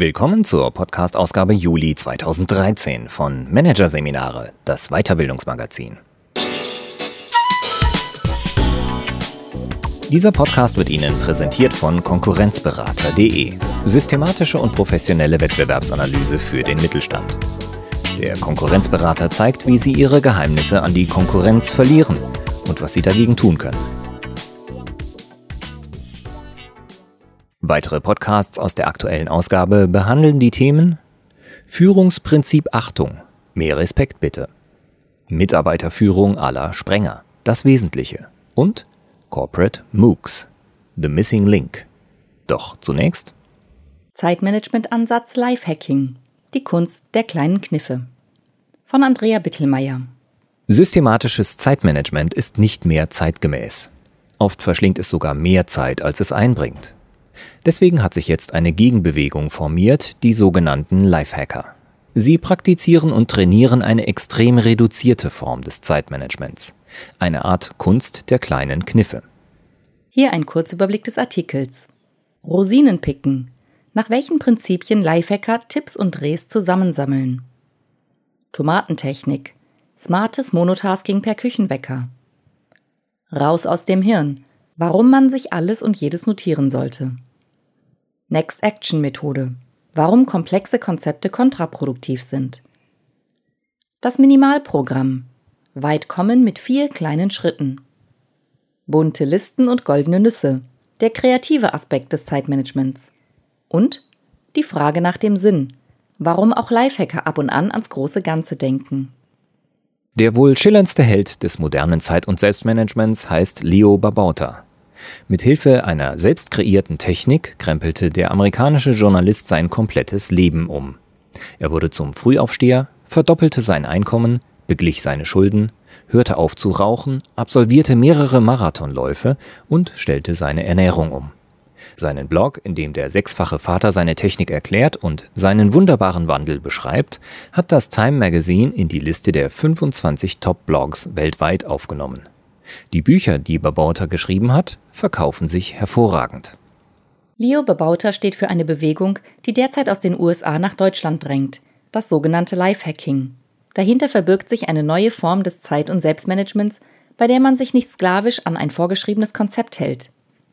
Willkommen zur Podcast-Ausgabe Juli 2013 von Managerseminare, das Weiterbildungsmagazin. Dieser Podcast wird Ihnen präsentiert von Konkurrenzberater.de. Systematische und professionelle Wettbewerbsanalyse für den Mittelstand. Der Konkurrenzberater zeigt, wie Sie Ihre Geheimnisse an die Konkurrenz verlieren und was Sie dagegen tun können. Weitere Podcasts aus der aktuellen Ausgabe behandeln die Themen Führungsprinzip Achtung, mehr Respekt bitte, Mitarbeiterführung aller Sprenger, das Wesentliche und Corporate MOOCs, The Missing Link. Doch zunächst Zeitmanagement-Ansatz Lifehacking, die Kunst der kleinen Kniffe. Von Andrea Bittelmeier. Systematisches Zeitmanagement ist nicht mehr zeitgemäß. Oft verschlingt es sogar mehr Zeit, als es einbringt. Deswegen hat sich jetzt eine Gegenbewegung formiert, die sogenannten Lifehacker. Sie praktizieren und trainieren eine extrem reduzierte Form des Zeitmanagements, eine Art Kunst der kleinen Kniffe. Hier ein Kurzüberblick des Artikels. Rosinen picken. Nach welchen Prinzipien Lifehacker Tipps und Drehs zusammensammeln. Tomatentechnik. Smartes Monotasking per Küchenwecker. Raus aus dem Hirn. Warum man sich alles und jedes notieren sollte. Next Action Methode. Warum komplexe Konzepte kontraproduktiv sind. Das Minimalprogramm. Weit kommen mit vier kleinen Schritten. Bunte Listen und goldene Nüsse. Der kreative Aspekt des Zeitmanagements. Und die Frage nach dem Sinn. Warum auch Lifehacker ab und an ans große Ganze denken. Der wohl schillerndste Held des modernen Zeit- und Selbstmanagements heißt Leo Babauta. Mit Hilfe einer selbst kreierten Technik krempelte der amerikanische Journalist sein komplettes Leben um. Er wurde zum Frühaufsteher, verdoppelte sein Einkommen, beglich seine Schulden, hörte auf zu rauchen, absolvierte mehrere Marathonläufe und stellte seine Ernährung um. Seinen Blog, in dem der sechsfache Vater seine Technik erklärt und seinen wunderbaren Wandel beschreibt, hat das Time Magazine in die Liste der 25 Top-Blogs weltweit aufgenommen. Die Bücher, die Babauta geschrieben hat, verkaufen sich hervorragend. Leo Babauta steht für eine Bewegung, die derzeit aus den USA nach Deutschland drängt, das sogenannte Lifehacking. Dahinter verbirgt sich eine neue Form des Zeit- und Selbstmanagements, bei der man sich nicht sklavisch an ein vorgeschriebenes Konzept hält.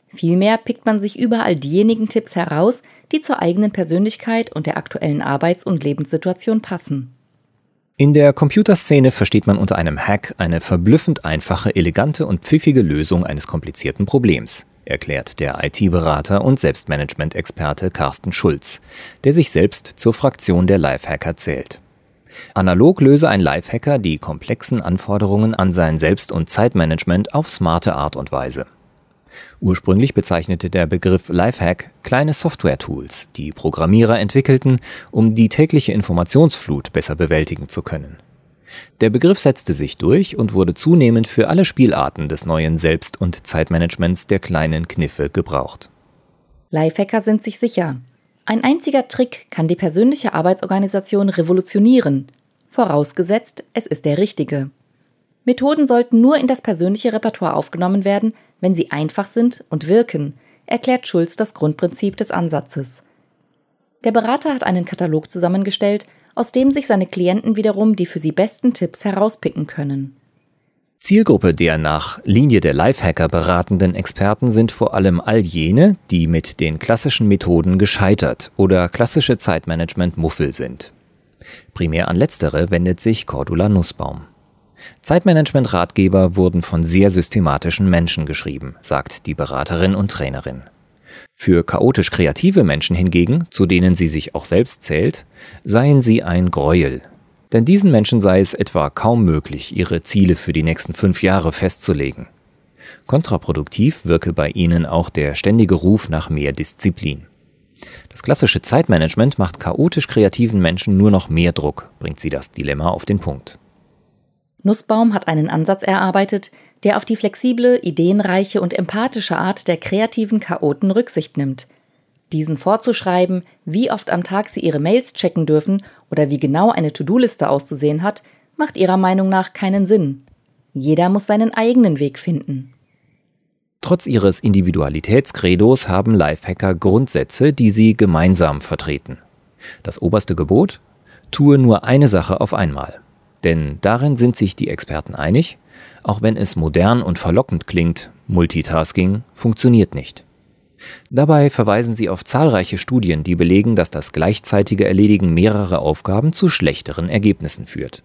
Vielmehr pickt man sich überall diejenigen Tipps heraus, die zur eigenen Persönlichkeit und der aktuellen Arbeits- und Lebenssituation passen. In der Computerszene versteht man unter einem Hack eine verblüffend einfache, elegante und pfiffige Lösung eines komplizierten Problems, erklärt der IT-Berater und Selbstmanagement-Experte Carsten Schulz, der sich selbst zur Fraktion der Lifehacker zählt. Analog löse ein Lifehacker die komplexen Anforderungen an sein Selbst- und Zeitmanagement auf smarte Art und Weise. Ursprünglich bezeichnete der Begriff Lifehack kleine Software-Tools, die Programmierer entwickelten, um die tägliche Informationsflut besser bewältigen zu können. Der Begriff setzte sich durch und wurde zunehmend für alle Spielarten des neuen Selbst- und Zeitmanagements der kleinen Kniffe gebraucht. Lifehacker sind sich sicher. Ein einziger Trick kann die persönliche Arbeitsorganisation revolutionieren, vorausgesetzt, es ist der richtige. Methoden sollten nur in das persönliche Repertoire aufgenommen werden, wenn sie einfach sind und wirken, erklärt Schulz das Grundprinzip des Ansatzes. Der Berater hat einen Katalog zusammengestellt, aus dem sich seine Klienten wiederum die für sie besten Tipps herauspicken können. Zielgruppe der nach Linie der Lifehacker beratenden Experten sind vor allem all jene, die mit den klassischen Methoden gescheitert oder klassische Zeitmanagement-Muffel sind. Primär an letztere wendet sich Cordula Nussbaum. Zeitmanagement-Ratgeber wurden von sehr systematischen Menschen geschrieben, sagt die Beraterin und Trainerin. Für chaotisch kreative Menschen hingegen, zu denen sie sich auch selbst zählt, seien sie ein Gräuel. Denn diesen Menschen sei es etwa kaum möglich, ihre Ziele für die nächsten fünf Jahre festzulegen. Kontraproduktiv wirke bei ihnen auch der ständige Ruf nach mehr Disziplin. Das klassische Zeitmanagement macht chaotisch kreativen Menschen nur noch mehr Druck, bringt sie das Dilemma auf den Punkt. Nussbaum hat einen Ansatz erarbeitet, der auf die flexible, ideenreiche und empathische Art der kreativen Chaoten Rücksicht nimmt. Diesen vorzuschreiben, wie oft am Tag sie ihre Mails checken dürfen oder wie genau eine To-Do-Liste auszusehen hat, macht ihrer Meinung nach keinen Sinn. Jeder muss seinen eigenen Weg finden. Trotz ihres Individualitätskredos haben Lifehacker Grundsätze, die sie gemeinsam vertreten. Das oberste Gebot? Tue nur eine Sache auf einmal. Denn darin sind sich die Experten einig, auch wenn es modern und verlockend klingt, Multitasking funktioniert nicht. Dabei verweisen sie auf zahlreiche Studien, die belegen, dass das gleichzeitige Erledigen mehrerer Aufgaben zu schlechteren Ergebnissen führt.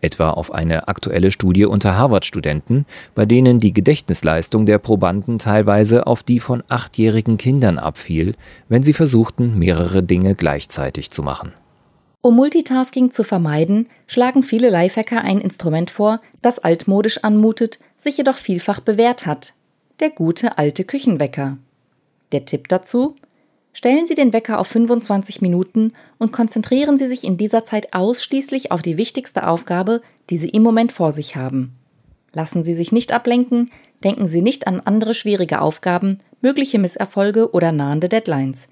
Etwa auf eine aktuelle Studie unter Harvard-Studenten, bei denen die Gedächtnisleistung der Probanden teilweise auf die von achtjährigen Kindern abfiel, wenn sie versuchten, mehrere Dinge gleichzeitig zu machen. Um Multitasking zu vermeiden, schlagen viele Lifehacker ein Instrument vor, das altmodisch anmutet, sich jedoch vielfach bewährt hat. Der gute alte Küchenwecker. Der Tipp dazu? Stellen Sie den Wecker auf 25 Minuten und konzentrieren Sie sich in dieser Zeit ausschließlich auf die wichtigste Aufgabe, die Sie im Moment vor sich haben. Lassen Sie sich nicht ablenken, denken Sie nicht an andere schwierige Aufgaben, mögliche Misserfolge oder nahende Deadlines.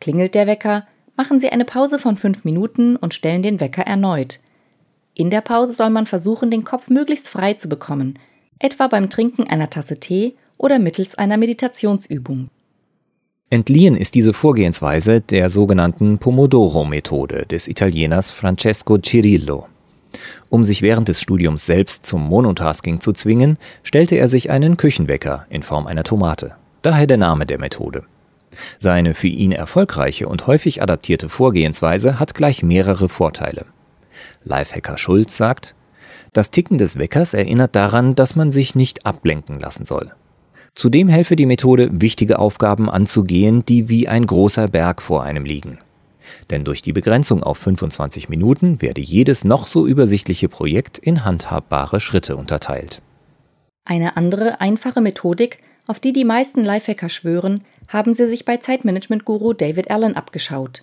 Klingelt der Wecker, machen Sie eine Pause von fünf Minuten und stellen den Wecker erneut. In der Pause soll man versuchen, den Kopf möglichst frei zu bekommen, etwa beim Trinken einer Tasse Tee oder mittels einer Meditationsübung. Entliehen ist diese Vorgehensweise der sogenannten Pomodoro-Methode des Italieners Francesco Cirillo. Um sich während des Studiums selbst zum Monotasking zu zwingen, stellte er sich einen Küchenwecker in Form einer Tomate. Daher der Name der Methode. Seine für ihn erfolgreiche und häufig adaptierte Vorgehensweise hat gleich mehrere Vorteile. Lifehacker Schulz sagt, das Ticken des Weckers erinnert daran, dass man sich nicht ablenken lassen soll. Zudem helfe die Methode, wichtige Aufgaben anzugehen, die wie ein großer Berg vor einem liegen. Denn durch die Begrenzung auf 25 Minuten werde jedes noch so übersichtliche Projekt in handhabbare Schritte unterteilt. Eine andere einfache Methodik, auf die die meisten Lifehacker schwören, haben sie sich bei Zeitmanagement-Guru David Allen abgeschaut.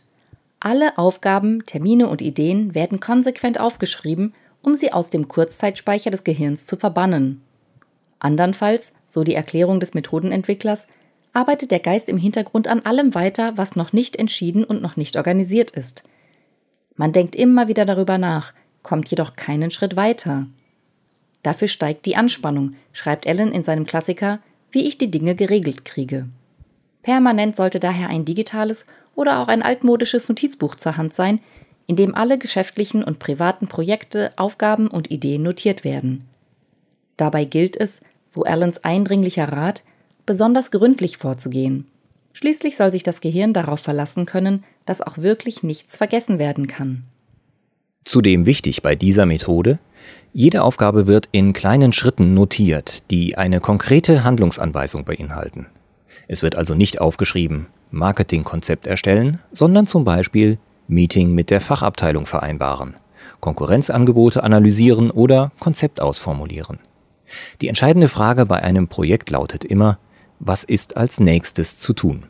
Alle Aufgaben, Termine und Ideen werden konsequent aufgeschrieben, um sie aus dem Kurzzeitspeicher des Gehirns zu verbannen. Andernfalls, so die Erklärung des Methodenentwicklers, arbeitet der Geist im Hintergrund an allem weiter, was noch nicht entschieden und noch nicht organisiert ist. Man denkt immer wieder darüber nach, kommt jedoch keinen Schritt weiter. Dafür steigt die Anspannung, schreibt Allen in seinem Klassiker Wie ich die Dinge geregelt kriege. Permanent sollte daher ein digitales oder auch ein altmodisches Notizbuch zur Hand sein, in dem alle geschäftlichen und privaten Projekte, Aufgaben und Ideen notiert werden. Dabei gilt es, so Allens eindringlicher Rat, besonders gründlich vorzugehen. Schließlich soll sich das Gehirn darauf verlassen können, dass auch wirklich nichts vergessen werden kann. Zudem wichtig bei dieser Methode, jede Aufgabe wird in kleinen Schritten notiert, die eine konkrete Handlungsanweisung beinhalten. Es wird also nicht aufgeschrieben, Marketingkonzept erstellen, sondern zum Beispiel Meeting mit der Fachabteilung vereinbaren, Konkurrenzangebote analysieren oder Konzept ausformulieren. Die entscheidende Frage bei einem Projekt lautet immer, was ist als nächstes zu tun?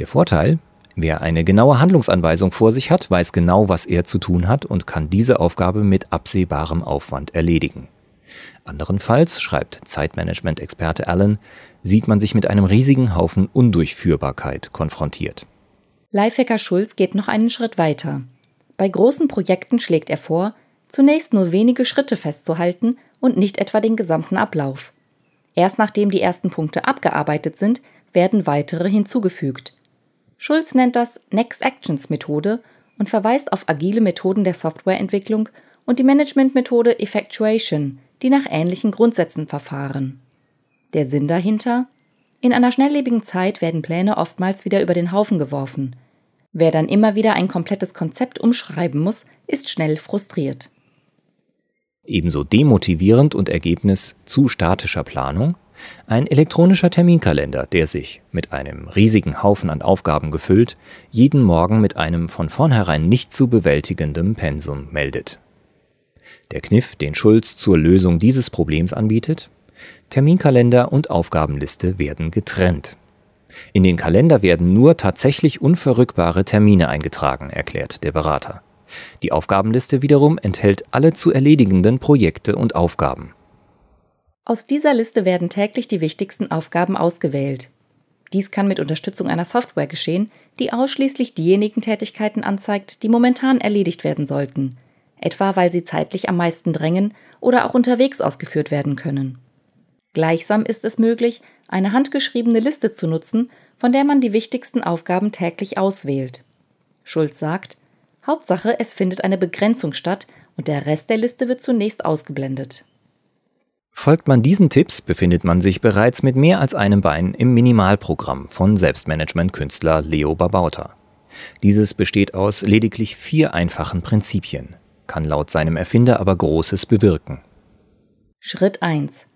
Der Vorteil, wer eine genaue Handlungsanweisung vor sich hat, weiß genau, was er zu tun hat und kann diese Aufgabe mit absehbarem Aufwand erledigen. Anderenfalls, schreibt Zeitmanagement-Experte Allen, sieht man sich mit einem riesigen Haufen Undurchführbarkeit konfrontiert. Lifehacker Schulz geht noch einen Schritt weiter. Bei großen Projekten schlägt er vor, zunächst nur wenige Schritte festzuhalten und nicht etwa den gesamten Ablauf. Erst nachdem die ersten Punkte abgearbeitet sind, werden weitere hinzugefügt. Schulz nennt das Next Actions Methode und verweist auf agile Methoden der Softwareentwicklung und die Managementmethode Effectuation, die nach ähnlichen Grundsätzen verfahren. Der Sinn dahinter? In einer schnelllebigen Zeit werden Pläne oftmals wieder über den Haufen geworfen. Wer dann immer wieder ein komplettes Konzept umschreiben muss, ist schnell frustriert. Ebenso demotivierend und Ergebnis zu statischer Planung ein elektronischer Terminkalender, der sich, mit einem riesigen Haufen an Aufgaben gefüllt, jeden Morgen mit einem von vornherein nicht zu bewältigendem Pensum meldet. Der Kniff, den Schulz zur Lösung dieses Problems anbietet? Terminkalender und Aufgabenliste werden getrennt. In den Kalender werden nur tatsächlich unverrückbare Termine eingetragen, erklärt der Berater. Die Aufgabenliste wiederum enthält alle zu erledigenden Projekte und Aufgaben. Aus dieser Liste werden täglich die wichtigsten Aufgaben ausgewählt. Dies kann mit Unterstützung einer Software geschehen, die ausschließlich diejenigen Tätigkeiten anzeigt, die momentan erledigt werden sollten – etwa weil sie zeitlich am meisten drängen oder auch unterwegs ausgeführt werden können. Gleichsam ist es möglich, eine handgeschriebene Liste zu nutzen, von der man die wichtigsten Aufgaben täglich auswählt. Schulz sagt, Hauptsache, es findet eine Begrenzung statt und der Rest der Liste wird zunächst ausgeblendet. Folgt man diesen Tipps, befindet man sich bereits mit mehr als einem Bein im Minimalprogramm von Selbstmanagement-Künstler Leo Babauta. Dieses besteht aus lediglich vier einfachen Prinzipien, kann laut seinem Erfinder aber Großes bewirken. Schritt 1.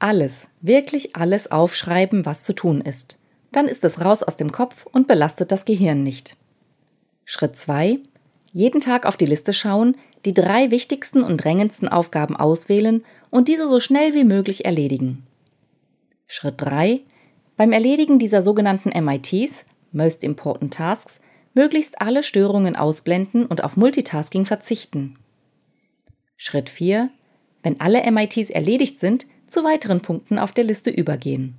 Alles, wirklich alles aufschreiben, was zu tun ist. Dann ist es raus aus dem Kopf und belastet das Gehirn nicht. Schritt 2. Jeden Tag auf die Liste schauen, die drei wichtigsten und drängendsten Aufgaben auswählen und diese so schnell wie möglich erledigen. Schritt 3. Beim Erledigen dieser sogenannten MITs, Most Important Tasks, möglichst alle Störungen ausblenden und auf Multitasking verzichten. Schritt 4. Wenn alle MITs erledigt sind, zu weiteren Punkten auf der Liste übergehen.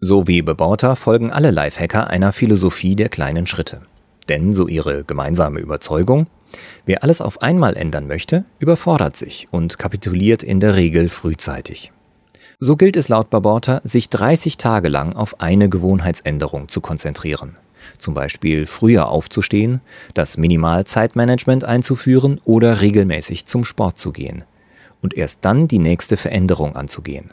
So wie Bebauter folgen alle Lifehacker einer Philosophie der kleinen Schritte. Denn, so ihre gemeinsame Überzeugung, wer alles auf einmal ändern möchte, überfordert sich und kapituliert in der Regel frühzeitig. So gilt es laut Baborta, sich 30 Tage lang auf eine Gewohnheitsänderung zu konzentrieren. Zum Beispiel früher aufzustehen, das Minimalzeitmanagement einzuführen oder regelmäßig zum Sport zu gehen. Und erst dann die nächste Veränderung anzugehen.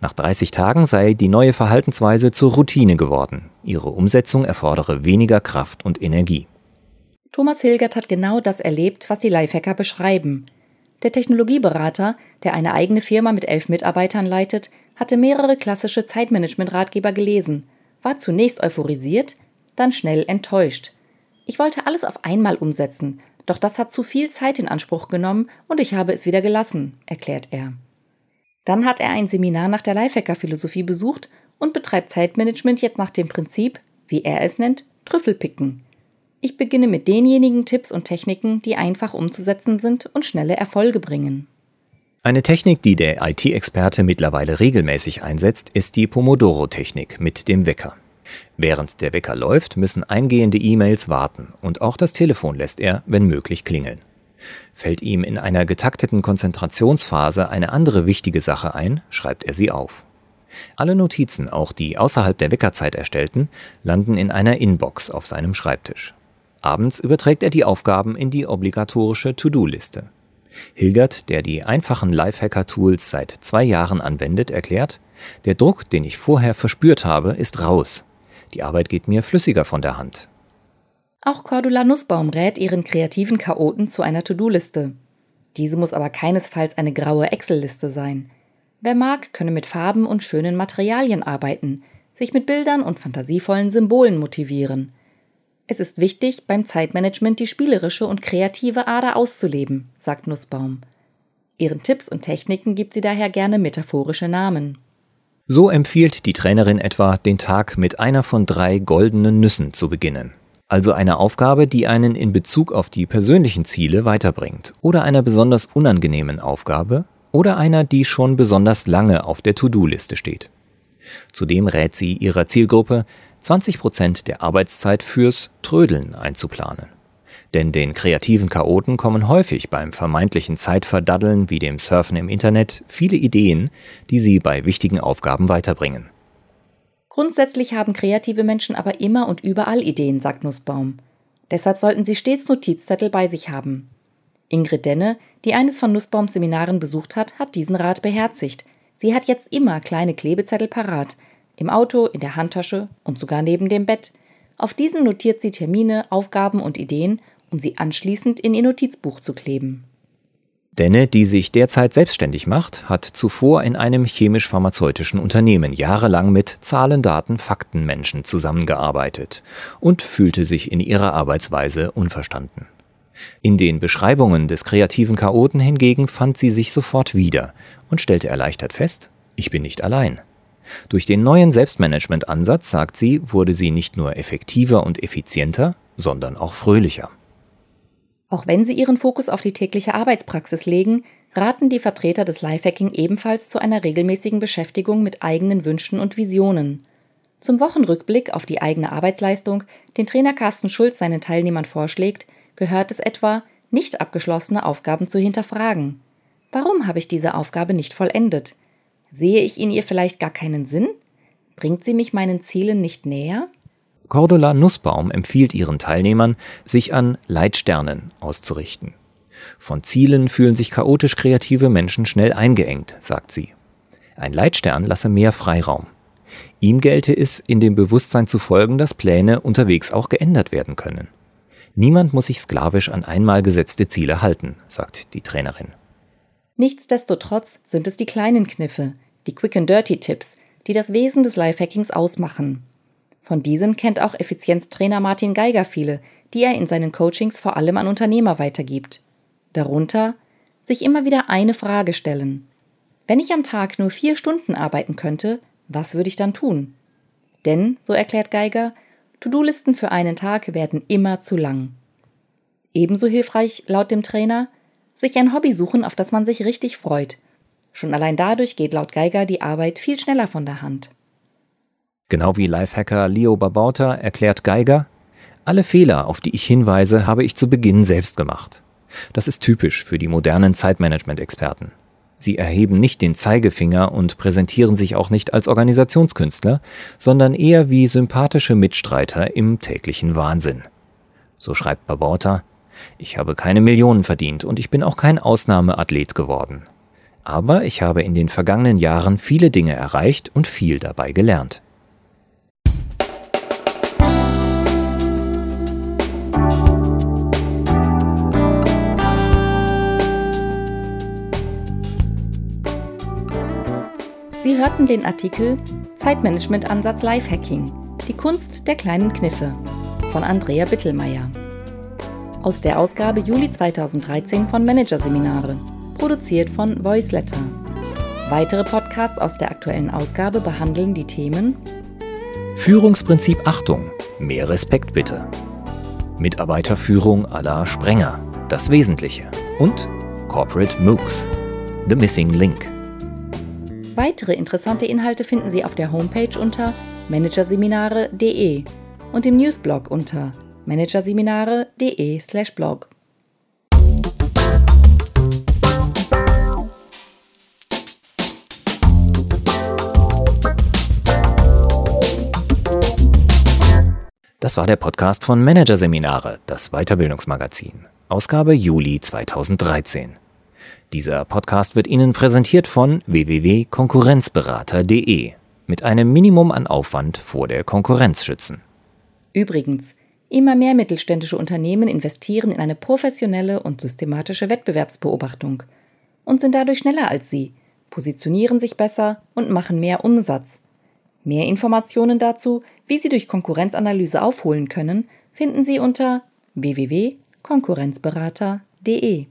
Nach 30 Tagen sei die neue Verhaltensweise zur Routine geworden. Ihre Umsetzung erfordere weniger Kraft und Energie. Thomas Hilgert hat genau das erlebt, was die Lifehacker beschreiben. Der Technologieberater, der eine eigene Firma mit elf Mitarbeitern leitet, hatte mehrere klassische Zeitmanagement-Ratgeber gelesen, war zunächst euphorisiert, dann schnell enttäuscht. Ich wollte alles auf einmal umsetzen, doch das hat zu viel Zeit in Anspruch genommen und ich habe es wieder gelassen, erklärt er. Dann hat er ein Seminar nach der Lifehacker-Philosophie besucht und betreibt Zeitmanagement jetzt nach dem Prinzip, wie er es nennt, Trüffelpicken. Ich beginne mit denjenigen Tipps und Techniken, die einfach umzusetzen sind und schnelle Erfolge bringen. Eine Technik, die der IT-Experte mittlerweile regelmäßig einsetzt, ist die Pomodoro-Technik mit dem Wecker. Während der Wecker läuft, müssen eingehende E-Mails warten und auch das Telefon lässt er, wenn möglich, klingeln. Fällt ihm in einer getakteten Konzentrationsphase eine andere wichtige Sache ein, schreibt er sie auf. Alle Notizen, auch die außerhalb der Weckerzeit erstellten, landen in einer Inbox auf seinem Schreibtisch. Abends überträgt er die Aufgaben in die obligatorische To-Do-Liste. Hilgert, der die einfachen Lifehacker-Tools seit zwei Jahren anwendet, erklärt, der Druck, den ich vorher verspürt habe, ist raus. Die Arbeit geht mir flüssiger von der Hand. Auch Cordula Nussbaum rät ihren kreativen Chaoten zu einer To-Do-Liste. Diese muss aber keinesfalls eine graue Excel-Liste sein. Wer mag, könne mit Farben und schönen Materialien arbeiten, sich mit Bildern und fantasievollen Symbolen motivieren. Es ist wichtig, beim Zeitmanagement die spielerische und kreative Ader auszuleben, sagt Nussbaum. Ihren Tipps und Techniken gibt sie daher gerne metaphorische Namen. So empfiehlt die Trainerin etwa, den Tag mit einer von drei goldenen Nüssen zu beginnen also eine Aufgabe, die einen in Bezug auf die persönlichen Ziele weiterbringt, oder einer besonders unangenehmen Aufgabe, oder einer, die schon besonders lange auf der To-Do-Liste steht. Zudem rät sie ihrer Zielgruppe, 20 Prozent der Arbeitszeit fürs Trödeln einzuplanen. Denn den kreativen Chaoten kommen häufig beim vermeintlichen Zeitverdaddeln wie dem Surfen im Internet viele Ideen, die sie bei wichtigen Aufgaben weiterbringen. Grundsätzlich haben kreative Menschen aber immer und überall Ideen, sagt Nussbaum. Deshalb sollten sie stets Notizzettel bei sich haben. Ingrid Denne, die eines von Nussbaums Seminaren besucht hat, hat diesen Rat beherzigt. Sie hat jetzt immer kleine Klebezettel parat. Im Auto, in der Handtasche und sogar neben dem Bett. Auf diesen notiert sie Termine, Aufgaben und Ideen, um sie anschließend in ihr Notizbuch zu kleben. Denne, die sich derzeit selbstständig macht, hat zuvor in einem chemisch-pharmazeutischen Unternehmen jahrelang mit Zahlen, Daten, Fakten Menschen zusammengearbeitet und fühlte sich in ihrer Arbeitsweise unverstanden. In den Beschreibungen des kreativen Chaoten hingegen fand sie sich sofort wieder und stellte erleichtert fest, ich bin nicht allein. Durch den neuen Selbstmanagement-Ansatz, sagt sie, wurde sie nicht nur effektiver und effizienter, sondern auch fröhlicher. Auch wenn sie ihren Fokus auf die tägliche Arbeitspraxis legen, raten die Vertreter des Lifehacking ebenfalls zu einer regelmäßigen Beschäftigung mit eigenen Wünschen und Visionen. Zum Wochenrückblick auf die eigene Arbeitsleistung, den Trainer Carsten Schulz seinen Teilnehmern vorschlägt, gehört es etwa, nicht abgeschlossene Aufgaben zu hinterfragen. Warum habe ich diese Aufgabe nicht vollendet? Sehe ich in ihr vielleicht gar keinen Sinn? Bringt sie mich meinen Zielen nicht näher? Cordula Nussbaum empfiehlt ihren Teilnehmern, sich an Leitsternen auszurichten. Von Zielen fühlen sich chaotisch kreative Menschen schnell eingeengt, sagt sie. Ein Leitstern lasse mehr Freiraum. Ihm gelte es, in dem Bewusstsein zu folgen, dass Pläne unterwegs auch geändert werden können. Niemand muss sich sklavisch an einmal gesetzte Ziele halten, sagt die Trainerin. Nichtsdestotrotz sind es die kleinen Kniffe, die Quick and Dirty Tipps, die das Wesen des Lifehackings ausmachen. Von diesen kennt auch Effizienztrainer Martin Geiger viele, die er in seinen Coachings vor allem an Unternehmer weitergibt. Darunter sich immer wieder eine Frage stellen. Wenn ich am Tag nur vier Stunden arbeiten könnte, was würde ich dann tun? Denn, so erklärt Geiger, To-Do-Listen für einen Tag werden immer zu lang. Ebenso hilfreich, laut dem Trainer, sich ein Hobby suchen, auf das man sich richtig freut. Schon allein dadurch geht laut Geiger die Arbeit viel schneller von der Hand. Genau wie Lifehacker Leo Babauta erklärt Geiger, alle Fehler, auf die ich hinweise, habe ich zu Beginn selbst gemacht. Das ist typisch für die modernen Zeitmanagement-Experten. Sie erheben nicht den Zeigefinger und präsentieren sich auch nicht als Organisationskünstler, sondern eher wie sympathische Mitstreiter im täglichen Wahnsinn. So schreibt Baborta, ich habe keine Millionen verdient und ich bin auch kein Ausnahmeathlet geworden. Aber ich habe in den vergangenen Jahren viele Dinge erreicht und viel dabei gelernt. Sie hörten den Artikel Zeitmanagement-Ansatz Lifehacking, die Kunst der kleinen Kniffe von Andrea Bittelmeier. Aus der Ausgabe Juli 2013 von Managerseminare, produziert von Voiceletter. Weitere Podcasts aus der aktuellen Ausgabe behandeln die Themen Führungsprinzip Achtung, mehr Respekt bitte. Mitarbeiterführung à la Sprenger, das Wesentliche. Und Corporate MOOCs, The Missing Link. Weitere interessante Inhalte finden Sie auf der Homepage unter managerseminare.de und im Newsblog unter managerseminare.de/blog. Das war der Podcast von Managerseminare, das Weiterbildungsmagazin, Ausgabe Juli 2013. Dieser Podcast wird Ihnen präsentiert von www.konkurrenzberater.de mit einem Minimum an Aufwand vor der Konkurrenz schützen. Übrigens, immer mehr mittelständische Unternehmen investieren in eine professionelle und systematische Wettbewerbsbeobachtung und sind dadurch schneller als Sie, positionieren sich besser und machen mehr Umsatz. Mehr Informationen dazu, wie Sie durch Konkurrenzanalyse aufholen können, finden Sie unter www.konkurrenzberater.de.